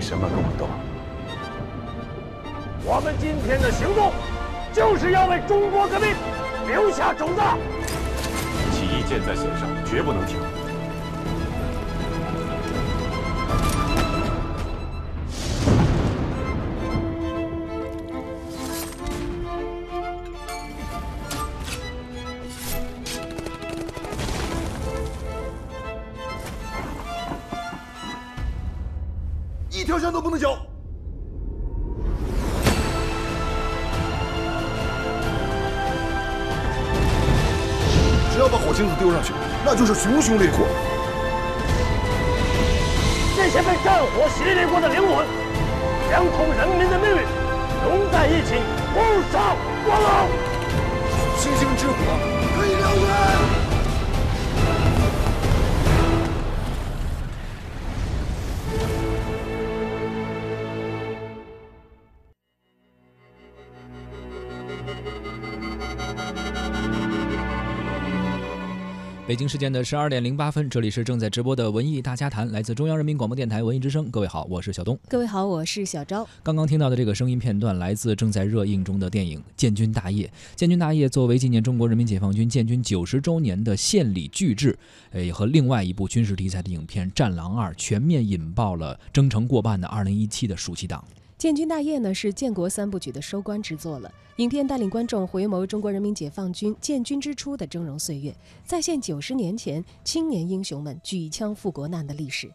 为什么跟我斗？我们今天的行动，就是要为中国革命留下种子。起义箭在弦上，绝不能停。都不能交。只要把火星子丢上去，那就是熊熊烈火。这些被战火洗礼过的灵魂，将同人民的命运融在一起，不杀光荣。星星之火可以燎原。北京时间的十二点零八分，这里是正在直播的文艺大家谈，来自中央人民广播电台文艺之声。各位好，我是小东。各位好，我是小昭。刚刚听到的这个声音片段来自正在热映中的电影《建军大业》。《建军大业》作为纪念中国人民解放军建军九十周年的献礼巨制，呃，和另外一部军事题材的影片《战狼二》全面引爆了征程过半的二零一七的暑期档。建军大业呢是建国三部曲的收官之作了。影片带领观众回眸中国人民解放军建军之初的峥嵘岁月，再现九十年前青年英雄们举枪赴国难的历史。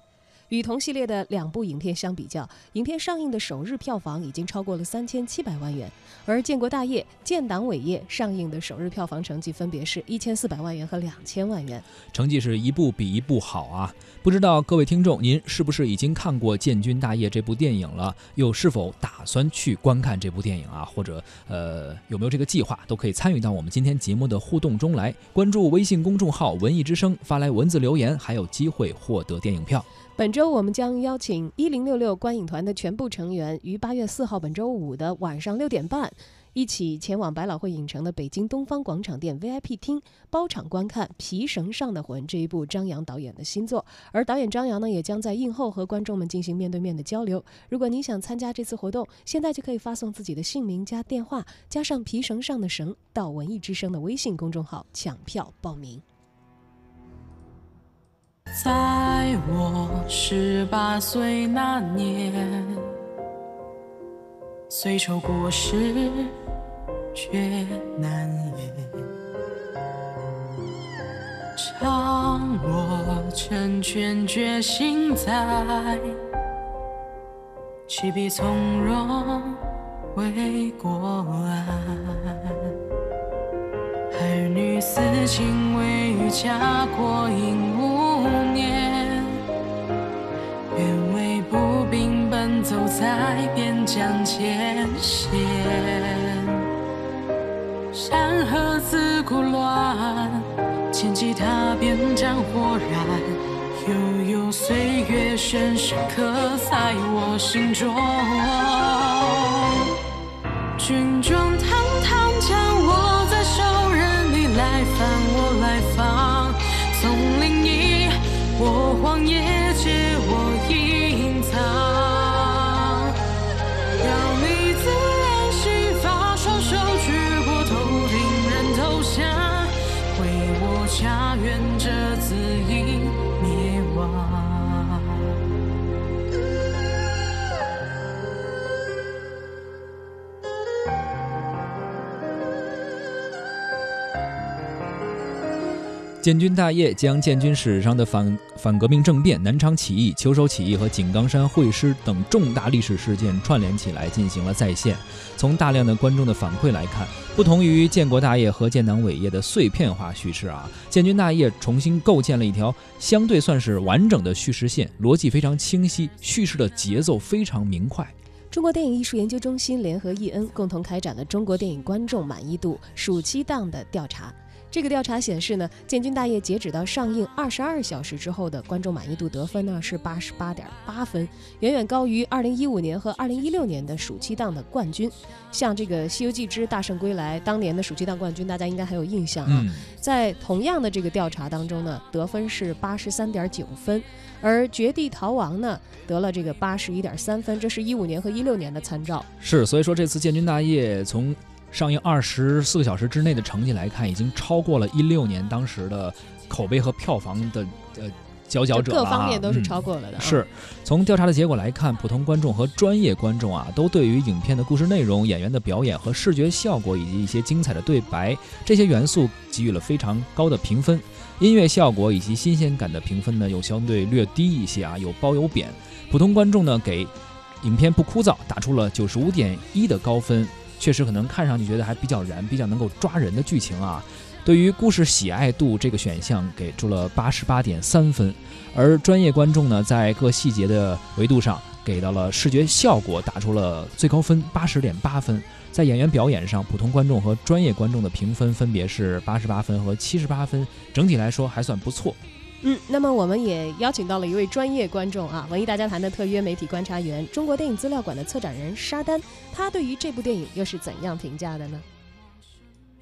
与同系列的两部影片相比较，影片上映的首日票房已经超过了三千七百万元，而《建国大业》《建党伟业》上映的首日票房成绩分别是一千四百万元和两千万元，成绩是一部比一部好啊！不知道各位听众，您是不是已经看过《建军大业》这部电影了？又是否打算去观看这部电影啊？或者呃，有没有这个计划？都可以参与到我们今天节目的互动中来，关注微信公众号“文艺之声”，发来文字留言，还有机会获得电影票。本周我们将邀请一零六六观影团的全部成员于八月四号本周五的晚上六点半，一起前往百老汇影城的北京东方广场店 VIP 厅包场观看《皮绳上的魂》这一部张扬导演的新作。而导演张扬呢，也将在映后和观众们进行面对面的交流。如果您想参加这次活动，现在就可以发送自己的姓名加电话加上《皮绳上的绳》到文艺之声的微信公众号抢票报名。在我十八岁那年，虽愁国事却难言。倘若成全决心在，岂必从容为国安？儿女私情未与家国应。年，愿为步兵奔走在边疆前线，山河自古乱，千骑踏遍战火燃，悠悠岁月深深刻在我心中。军装堂堂将握在手，任你来犯我来犯，我荒野只我隐建军大业将建军史上的反反革命政变、南昌起义、秋收起义和井冈山会师等重大历史事件串联起来进行了再现。从大量的观众的反馈来看，不同于建国大业和建党伟业的碎片化叙事啊，建军大业重新构建了一条相对算是完整的叙事线，逻辑非常清晰，叙事的节奏非常明快。中国电影艺术研究中心联合易恩共同开展了中国电影观众满意度暑期档的调查。这个调查显示呢，《建军大业》截止到上映二十二小时之后的观众满意度得分呢是八十八点八分，远远高于二零一五年和二零一六年的暑期档的冠军。像这个《西游记之大圣归来》当年的暑期档冠军，大家应该还有印象啊。嗯，在同样的这个调查当中呢，得分是八十三点九分，而《绝地逃亡》呢得了这个八十一点三分，这是一五年和一六年的参照。是，所以说这次《建军大业》从上映二十四个小时之内的成绩来看，已经超过了一六年当时的口碑和票房的呃佼佼者了各啊方面都是嗯超过了的、啊是，从调查的结果来看，普通观众和专业观众啊，都对于影片的故事内容、演员的表演和视觉效果，以及一些精彩的对白这些元素给予了非常高的评分。音乐效果以及新鲜感的评分呢，又相对略低一些啊，有褒有贬。普通观众呢，给影片不枯燥打出了九十五点一的高分，确实可能看上去觉得还比较燃，比较能够抓人的剧情啊。对于故事喜爱度这个选项给出了八十八点三分，而专业观众呢，在各细节的维度上给到了视觉效果打出了最高分八十点八分，在演员表演上，普通观众和专业观众的评分分别是八十八分和七十八分，整体来说还算不错。嗯，那么我们也邀请到了一位专业观众啊，文艺大家谈的特约媒体观察员，中国电影资料馆的策展人沙丹，他对于这部电影又是怎样评价的呢？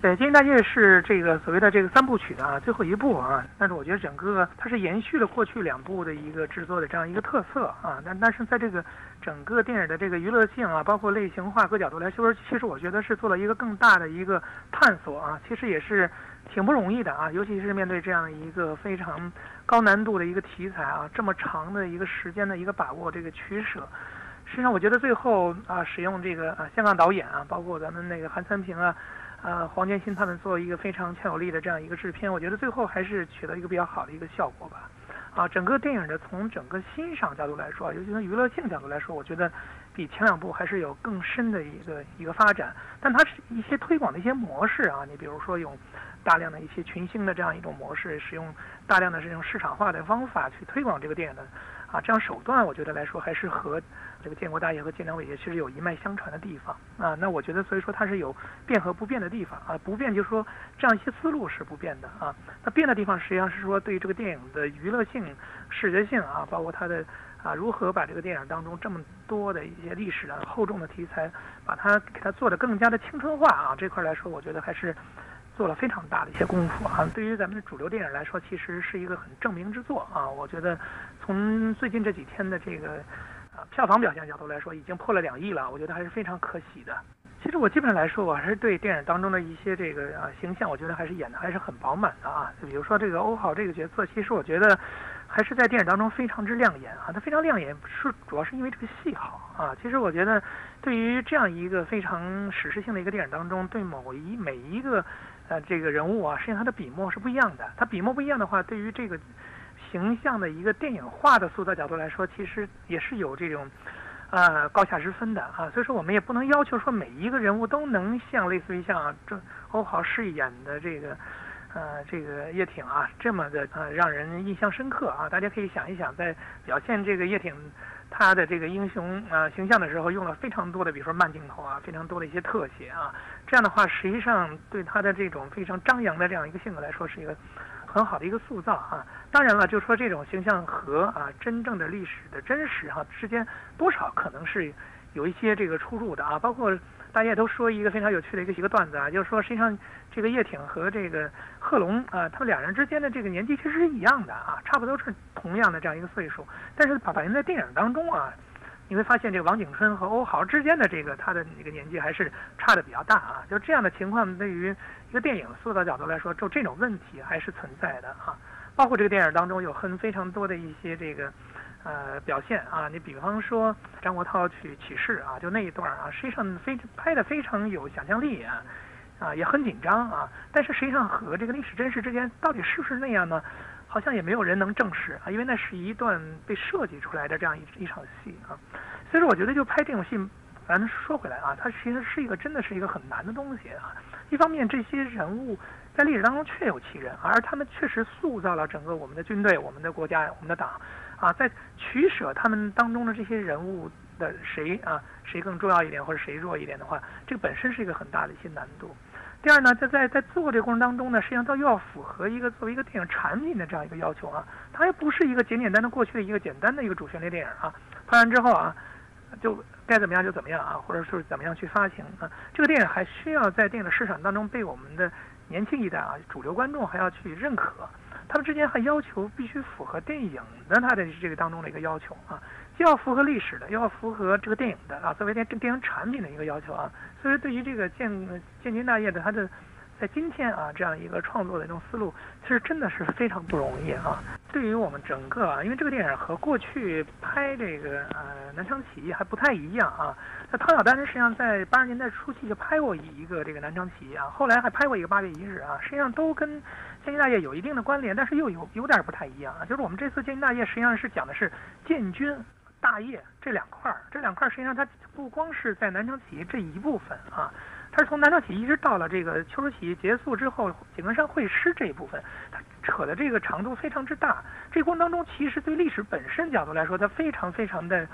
对，《建军大业》是这个所谓的这个三部曲的啊最后一部啊，但是我觉得整个它是延续了过去两部的一个制作的这样一个特色啊，但但是在这个整个电影的这个娱乐性啊，包括类型化各角度来说，其实我觉得是做了一个更大的一个探索啊，其实也是挺不容易的啊，尤其是面对这样一个非常高难度的一个题材啊，这么长的一个时间的一个把握这个取舍。实际上，我觉得最后啊，使用这个啊香港导演啊，包括咱们那个韩三平啊，啊黄建新他们做一个非常强有力的这样一个制片，我觉得最后还是取得一个比较好的一个效果吧。啊，整个电影的从整个欣赏角度来说，尤其从娱乐性角度来说，我觉得比前两部还是有更深的一个一个发展。但它是一些推广的一些模式啊，你比如说用大量的一些群星的这样一种模式，使用大量的这种市场化的方法去推广这个电影的啊，这样手段我觉得来说还是和这个建国大业和建党伟业其实有一脉相传的地方啊。那我觉得所以说它是有变和不变的地方啊，不变就是说这样一些思路是不变的啊，那变的地方实际上是说对于这个电影的娱乐性、视觉性啊，包括它的。啊，如何把这个电影当中这么多的一些历史的厚重的题材，把它给它做得更加的青春化啊？这块来说，我觉得还是做了非常大的一些功夫啊。对于咱们的主流电影来说，其实是一个很证明之作啊。我觉得从最近这几天的这个票房表现角度来说，已经破了两亿了，我觉得还是非常可喜的。其实我基本上来说，我还是对电影当中的一些这个啊形象，我觉得还是演的还是很饱满的啊。就比如说这个欧豪这个角色，其实我觉得还是在电影当中非常之亮眼啊。他非常亮眼是主要是因为这个戏好啊。其实我觉得对于这样一个非常史诗性的一个电影当中，对某一每一个呃这个人物啊，实际上他的笔墨是不一样的。他笔墨不一样的话，对于这个形象的一个电影化的塑造角度来说，其实也是有这种。呃，高下之分的啊，所以说我们也不能要求说每一个人物都能像类似于像这欧豪饰演的这个，呃，这个叶挺啊这么的呃让人印象深刻啊。大家可以想一想，在表现这个叶挺他的这个英雄啊形象的时候，用了非常多的，比如说慢镜头啊，非常多的一些特写啊。这样的话，实际上对他的这种非常张扬的这样一个性格来说，是一个很好的一个塑造啊。当然了，就说这种形象和啊真正的历史的真实哈、之间多少可能是有一些这个出入的啊。包括大家也都说一个非常有趣的一个一个段子啊，就是说实际上这个叶挺和这个贺龙啊，他们两人之间的这个年纪其实是一样的啊，差不多是同样的这样一个岁数，但是反映在电影当中啊。你会发现，这个王景春和欧豪之间的这个他的那个年纪还是差的比较大啊。就这样的情况，对于一个电影塑造角度来说，就这种问题还是存在的啊。包括这个电影当中有很非常多的一些这个呃表现啊，你比方说张国焘去起事啊，就那一段啊，实际上非拍的非常有想象力啊，啊也很紧张啊，但是实际上和这个历史真实之间到底是不是那样呢？好像也没有人能证实啊，因为那是一段被设计出来的这样一一场戏啊，所以说我觉得就拍这种戏，咱说回来啊，它其实是一个真的是一个很难的东西啊。一方面，这些人物在历史当中确有其人，而他们确实塑造了整个我们的军队、我们的国家、我们的党啊，在取舍他们当中的这些人物的谁啊谁更重要一点或者谁弱一点的话，这个本身是一个很大的一些难度。第二呢，在在在做这个过程当中呢，实际上它又要符合一个作为一个电影产品的这样一个要求啊，它又不是一个简简单单过去的一个简单的一个主旋律电影啊，拍完之后啊，就该怎么样就怎么样啊，或者是怎么样去发行啊，这个电影还需要在电影的市场当中被我们的年轻一代啊，主流观众还要去认可，他们之间还要求必须符合电影的它的这个当中的一个要求啊。既要符合历史的，又要符合这个电影的啊，作为电电影产品的一个要求啊，所以对于这个建建军大业的它的在今天啊这样一个创作的这种思路，其实真的是非常不容易啊。对于我们整个啊，因为这个电影和过去拍这个呃南昌起义还不太一样啊。那汤小丹实际上在八十年代初期就拍过一个这个南昌起义啊，后来还拍过一个八月一日啊，实际上都跟建军大业有一定的关联，但是又有有点不太一样啊。就是我们这次建军大业实际上是讲的是建军。大业这两块儿，这两块儿实际上它不光是在南昌起义这一部分啊，它是从南昌起义一直到了这个秋收起义结束之后井冈山会师这一部分，它扯的这个长度非常之大。这过程当中，其实对历史本身角度来说，它非常非常的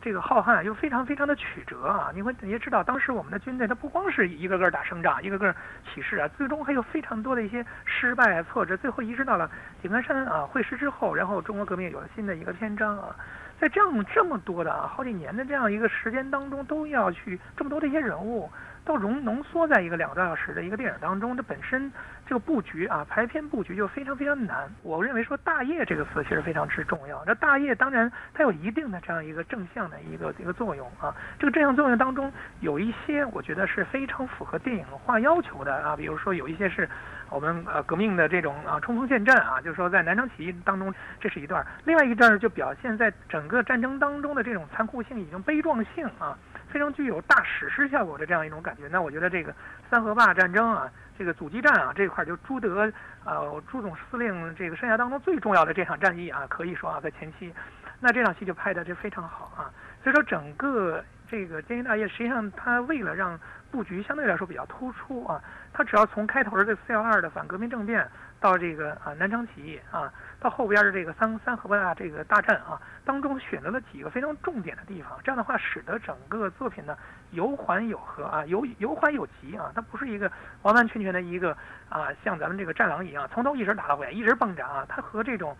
这个浩瀚，又非常非常的曲折啊。你会你也知道，当时我们的军队它不光是一个个打胜仗，一个个起事啊，最终还有非常多的一些失败啊挫折，最后移植到了井冈山啊会师之后，然后中国革命有了新的一个篇章啊。在这样这么多的啊好几年的这样一个时间当中，都要去这么多的一些人物，都融浓缩在一个两个多小时的一个电影当中，这本身这个布局啊排片布局就非常非常难。我认为说“大业”这个词其实非常之重要。这“大业”当然它有一定的这样一个正向的一个一个作用啊。这个正向作用当中有一些我觉得是非常符合电影化要求的啊，比如说有一些是。我们呃革命的这种啊冲锋陷阵啊，就是说在南昌起义当中，这是一段；另外一段就表现在整个战争当中的这种残酷性、已经悲壮性啊，非常具有大史诗效果的这样一种感觉。那我觉得这个三河坝战争啊，这个阻击战啊这块就朱德呃朱总司令这个生涯当中最重要的这场战役啊，可以说啊在前期，那这场戏就拍的这非常好啊。所以说整个这个建军大业，实际上他为了让布局相对来说比较突出啊，他只要从开头的这四幺二的反革命政变，到这个啊南昌起义啊，到后边的这个三三河坝这个大战啊，当中选择了几个非常重点的地方，这样的话使得整个作品呢有缓有和啊，有有缓有急啊，它不是一个完完全全的一个啊像咱们这个战狼一样从头一直打到尾一直蹦着啊，它和这种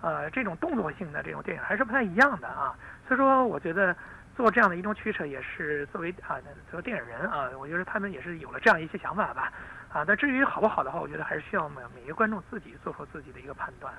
呃这种动作性的这种电影还是不太一样的啊，所以说我觉得。做这样的一种取舍，也是作为啊，作为电影人啊，我觉得他们也是有了这样一些想法吧，啊，但至于好不好的话，我觉得还是需要每每一个观众自己做出自己的一个判断。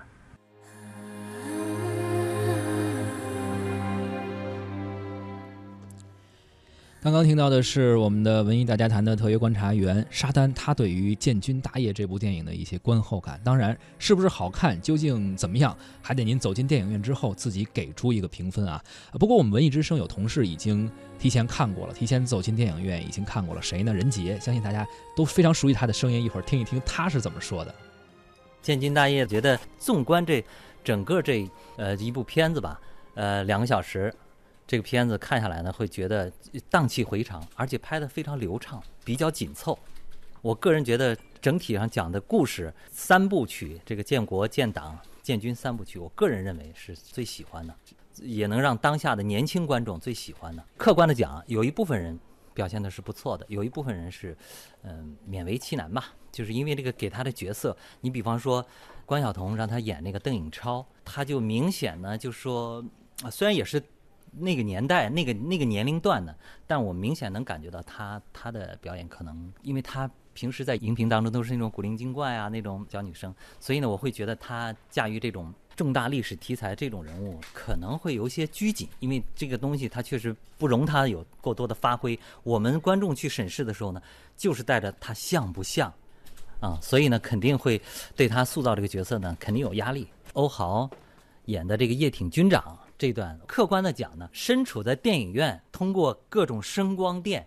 刚刚听到的是我们的文艺大家谈的特约观察员沙丹，他对于《建军大业》这部电影的一些观后感。当然，是不是好看，究竟怎么样，还得您走进电影院之后自己给出一个评分啊。不过我们文艺之声有同事已经提前看过了，提前走进电影院已经看过了。谁呢？任杰，相信大家都非常熟悉他的声音，一会儿听一听他是怎么说的。《建军大业》觉得，纵观这整个这呃一部片子吧，呃两个小时。这个片子看下来呢，会觉得荡气回肠，而且拍得非常流畅，比较紧凑。我个人觉得整体上讲的故事三部曲，这个建国、建党、建军三部曲，我个人认为是最喜欢的，也能让当下的年轻观众最喜欢的。客观的讲，有一部分人表现的是不错的，有一部分人是，嗯，勉为其难吧。就是因为这个给他的角色，你比方说关晓彤让他演那个邓颖超，他就明显呢，就说啊，虽然也是。那个年代，那个那个年龄段的，但我明显能感觉到他他的表演可能，因为他平时在荧屏当中都是那种古灵精怪啊那种小女生，所以呢，我会觉得他驾驭这种重大历史题材这种人物可能会有一些拘谨，因为这个东西他确实不容他有过多的发挥。我们观众去审视的时候呢，就是带着他像不像啊，所以呢，肯定会对他塑造这个角色呢，肯定有压力。欧豪演的这个叶挺军长。这段客观的讲呢，身处在电影院，通过各种声光电，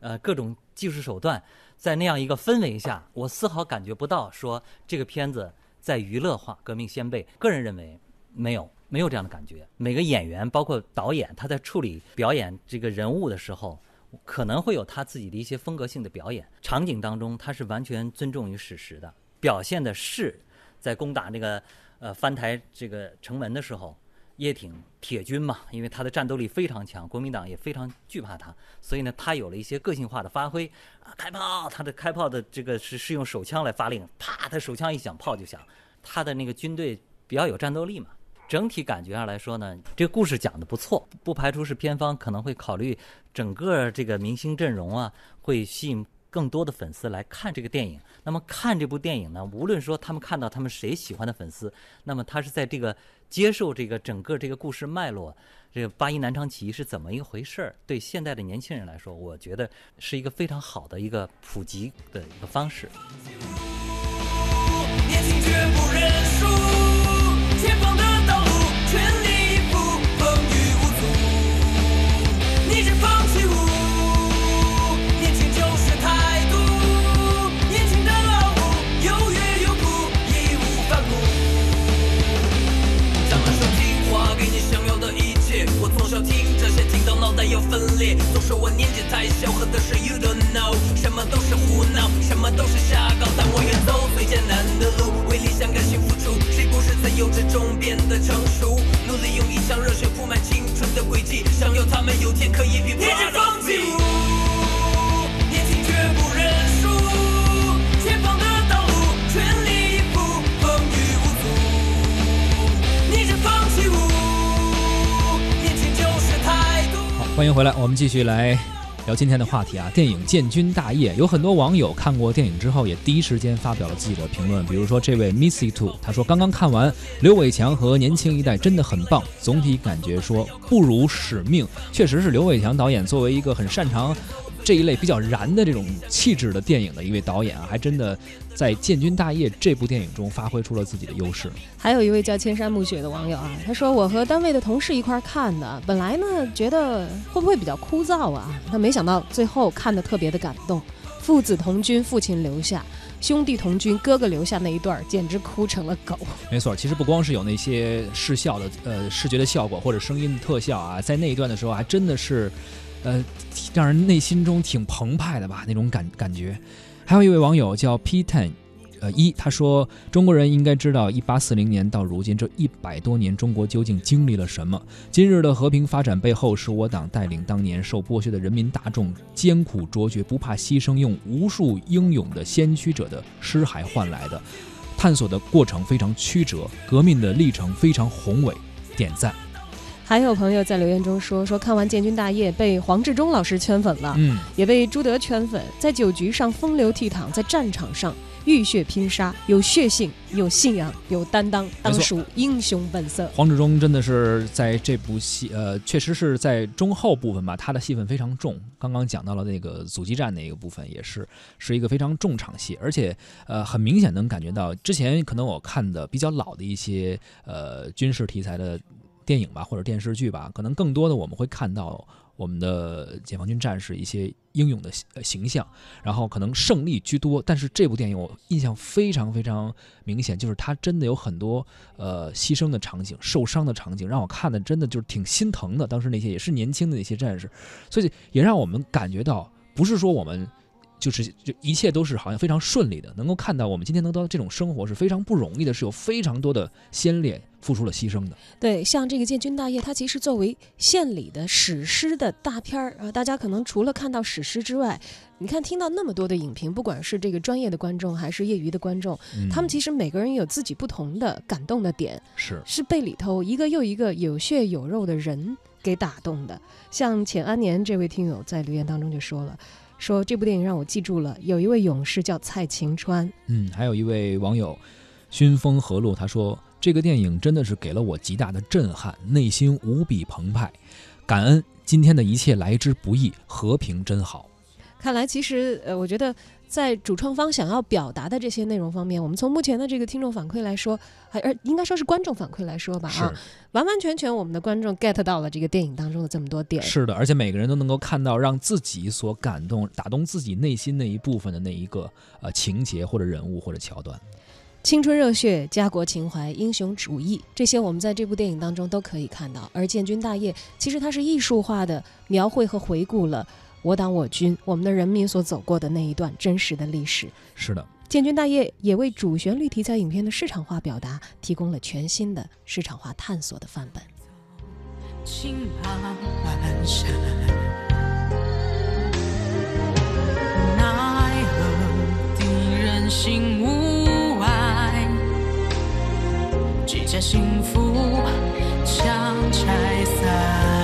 呃，各种技术手段，在那样一个氛围下，我丝毫感觉不到说这个片子在娱乐化、革命先辈。个人认为没有，没有这样的感觉。每个演员，包括导演，他在处理表演这个人物的时候，可能会有他自己的一些风格性的表演。场景当中，他是完全尊重于史实的，表现的是在攻打那个呃翻台这个城门的时候。叶挺铁军嘛，因为他的战斗力非常强，国民党也非常惧怕他，所以呢，他有了一些个性化的发挥啊，开炮，他的开炮的这个是是用手枪来发令，啪，他手枪一响，炮就响，他的那个军队比较有战斗力嘛。整体感觉上来说呢，这个故事讲的不错，不排除是片方可能会考虑整个这个明星阵容啊，会吸引。更多的粉丝来看这个电影，那么看这部电影呢？无论说他们看到他们谁喜欢的粉丝，那么他是在这个接受这个整个这个故事脉络，这个八一南昌起义是怎么一回事儿？对现在的年轻人来说，我觉得是一个非常好的一个普及的一个方式。我们继续来聊今天的话题啊。电影《建军大业》，有很多网友看过电影之后，也第一时间发表了自己的评论。比如说这位 Missy Two，他说刚刚看完，刘伟强和年轻一代真的很棒，总体感觉说不辱使命。确实是刘伟强导演作为一个很擅长。这一类比较燃的这种气质的电影的一位导演啊，还真的在《建军大业》这部电影中发挥出了自己的优势。还有一位叫千山暮雪的网友啊，他说：“我和单位的同事一块看的，本来呢觉得会不会比较枯燥啊？那没想到最后看的特别的感动。父子同军，父亲留下；兄弟同军，哥哥留下那一段，简直哭成了狗。没错，其实不光是有那些视效的呃视觉的效果或者声音的特效啊，在那一段的时候还真的是。”呃，让人内心中挺澎湃的吧，那种感感觉。还有一位网友叫 P Ten，呃一，他说中国人应该知道，一八四零年到如今这一百多年，中国究竟经历了什么？今日的和平发展背后，是我党带领当年受剥削的人民大众，艰苦卓绝，不怕牺牲，用无数英勇的先驱者的尸骸换来的。探索的过程非常曲折，革命的历程非常宏伟，点赞。还有朋友在留言中说说看完《建军大业》被黄志忠老师圈粉了，嗯，也被朱德圈粉，在酒局上风流倜傥，在战场上浴血拼杀，有血性，有信仰，有担当，当属英雄本色。黄志忠真的是在这部戏，呃，确实是在中后部分吧，他的戏份非常重。刚刚讲到了那个阻击战那个部分，也是是一个非常重场戏，而且呃，很明显能感觉到之前可能我看的比较老的一些呃军事题材的。电影吧，或者电视剧吧，可能更多的我们会看到我们的解放军战士一些英勇的形形象，然后可能胜利居多。但是这部电影我印象非常非常明显，就是它真的有很多呃牺牲的场景、受伤的场景，让我看的真的就是挺心疼的。当时那些也是年轻的那些战士，所以也让我们感觉到，不是说我们。就是就一切都是好像非常顺利的，能够看到我们今天能得到这种生活是非常不容易的，是有非常多的先烈付出了牺牲的。对，像这个《建军大业》，它其实作为献礼的史诗的大片儿啊，大家可能除了看到史诗之外，你看听到那么多的影评，不管是这个专业的观众还是业余的观众，他们其实每个人有自己不同的感动的点，是是被里头一个又一个有血有肉的人给打动的。像浅安年这位听友在留言当中就说了。说这部电影让我记住了，有一位勇士叫蔡晴川。嗯，还有一位网友，熏风和露，他说这个电影真的是给了我极大的震撼，内心无比澎湃，感恩今天的一切来之不易，和平真好。看来，其实呃，我觉得。在主创方想要表达的这些内容方面，我们从目前的这个听众反馈来说，还而应该说是观众反馈来说吧，啊，完完全全我们的观众 get 到了这个电影当中的这么多点。是的，而且每个人都能够看到让自己所感动、打动自己内心那一部分的那一个呃情节或者人物或者桥段。青春热血、家国情怀、英雄主义，这些我们在这部电影当中都可以看到。而建军大业其实它是艺术化的描绘和回顾了。我党我军，我们的人民所走过的那一段真实的历史。是的，建军大业也为主旋律题材影片的市场化表达提供了全新的市场化探索的范本。情旁阑珊。奈何敌人心无爱，几家幸福强拆散。